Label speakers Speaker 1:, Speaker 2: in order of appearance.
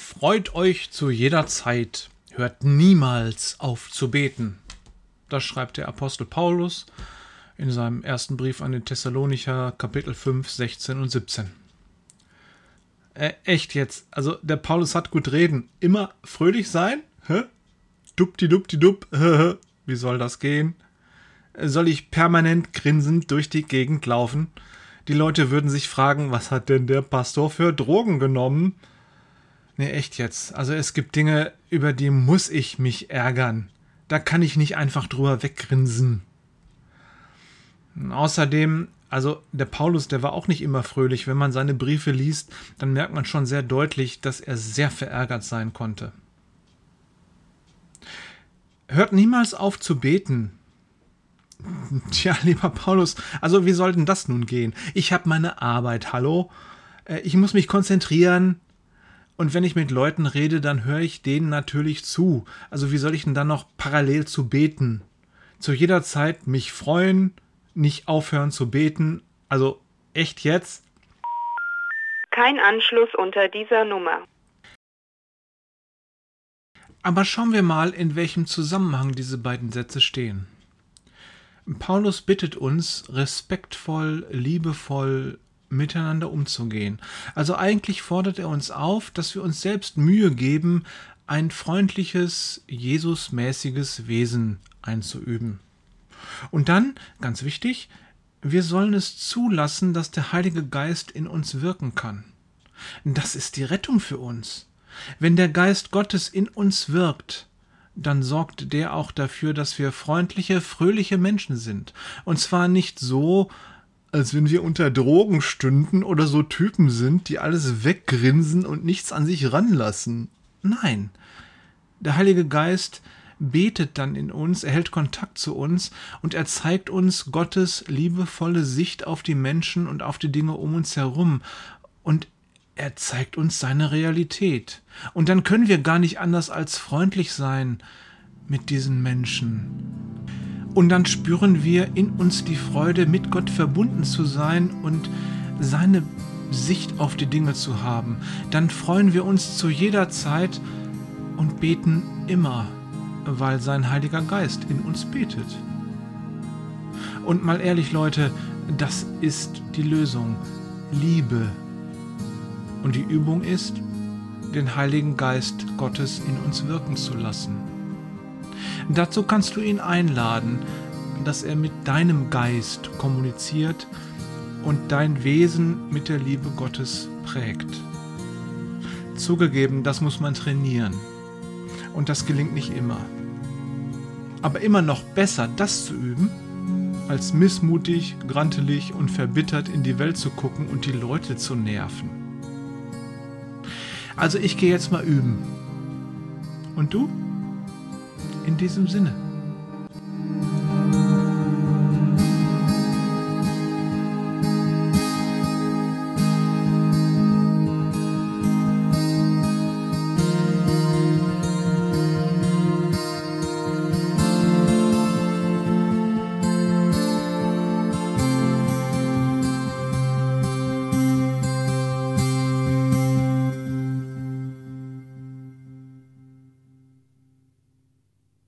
Speaker 1: Freut euch zu jeder Zeit, hört niemals auf zu beten. Das schreibt der Apostel Paulus in seinem ersten Brief an den Thessalonicher, Kapitel 5, 16 und 17. Äh, echt jetzt, also der Paulus hat gut reden. Immer fröhlich sein? Hä? Dupti-dupti-dup, wie soll das gehen? Soll ich permanent grinsend durch die Gegend laufen? Die Leute würden sich fragen, was hat denn der Pastor für Drogen genommen? Nee, echt jetzt. Also es gibt Dinge, über die muss ich mich ärgern. Da kann ich nicht einfach drüber weggrinsen. Außerdem, also der Paulus, der war auch nicht immer fröhlich. Wenn man seine Briefe liest, dann merkt man schon sehr deutlich, dass er sehr verärgert sein konnte. Hört niemals auf zu beten. Tja, lieber Paulus, also wie soll denn das nun gehen? Ich habe meine Arbeit, hallo? Äh, ich muss mich konzentrieren. Und wenn ich mit Leuten rede, dann höre ich denen natürlich zu. Also wie soll ich denn dann noch parallel zu beten? Zu jeder Zeit mich freuen, nicht aufhören zu beten. Also echt jetzt?
Speaker 2: Kein Anschluss unter dieser Nummer.
Speaker 1: Aber schauen wir mal, in welchem Zusammenhang diese beiden Sätze stehen. Paulus bittet uns, respektvoll, liebevoll miteinander umzugehen. Also eigentlich fordert er uns auf, dass wir uns selbst Mühe geben, ein freundliches, Jesusmäßiges Wesen einzuüben. Und dann, ganz wichtig, wir sollen es zulassen, dass der Heilige Geist in uns wirken kann. Das ist die Rettung für uns. Wenn der Geist Gottes in uns wirkt, dann sorgt der auch dafür, dass wir freundliche, fröhliche Menschen sind. Und zwar nicht so, als wenn wir unter Drogen stünden oder so Typen sind, die alles weggrinsen und nichts an sich ranlassen. Nein. Der Heilige Geist betet dann in uns, er hält Kontakt zu uns und er zeigt uns Gottes liebevolle Sicht auf die Menschen und auf die Dinge um uns herum. Und er zeigt uns seine Realität. Und dann können wir gar nicht anders als freundlich sein mit diesen Menschen. Und dann spüren wir in uns die Freude, mit Gott verbunden zu sein und seine Sicht auf die Dinge zu haben. Dann freuen wir uns zu jeder Zeit und beten immer, weil sein Heiliger Geist in uns betet. Und mal ehrlich, Leute, das ist die Lösung. Liebe und die Übung ist, den Heiligen Geist Gottes in uns wirken zu lassen. Dazu kannst du ihn einladen, dass er mit deinem Geist kommuniziert und dein Wesen mit der Liebe Gottes prägt. Zugegeben, das muss man trainieren. Und das gelingt nicht immer. Aber immer noch besser, das zu üben, als missmutig, grantelig und verbittert in die Welt zu gucken und die Leute zu nerven. Also ich gehe jetzt mal üben. Und du? In diesem Sinne.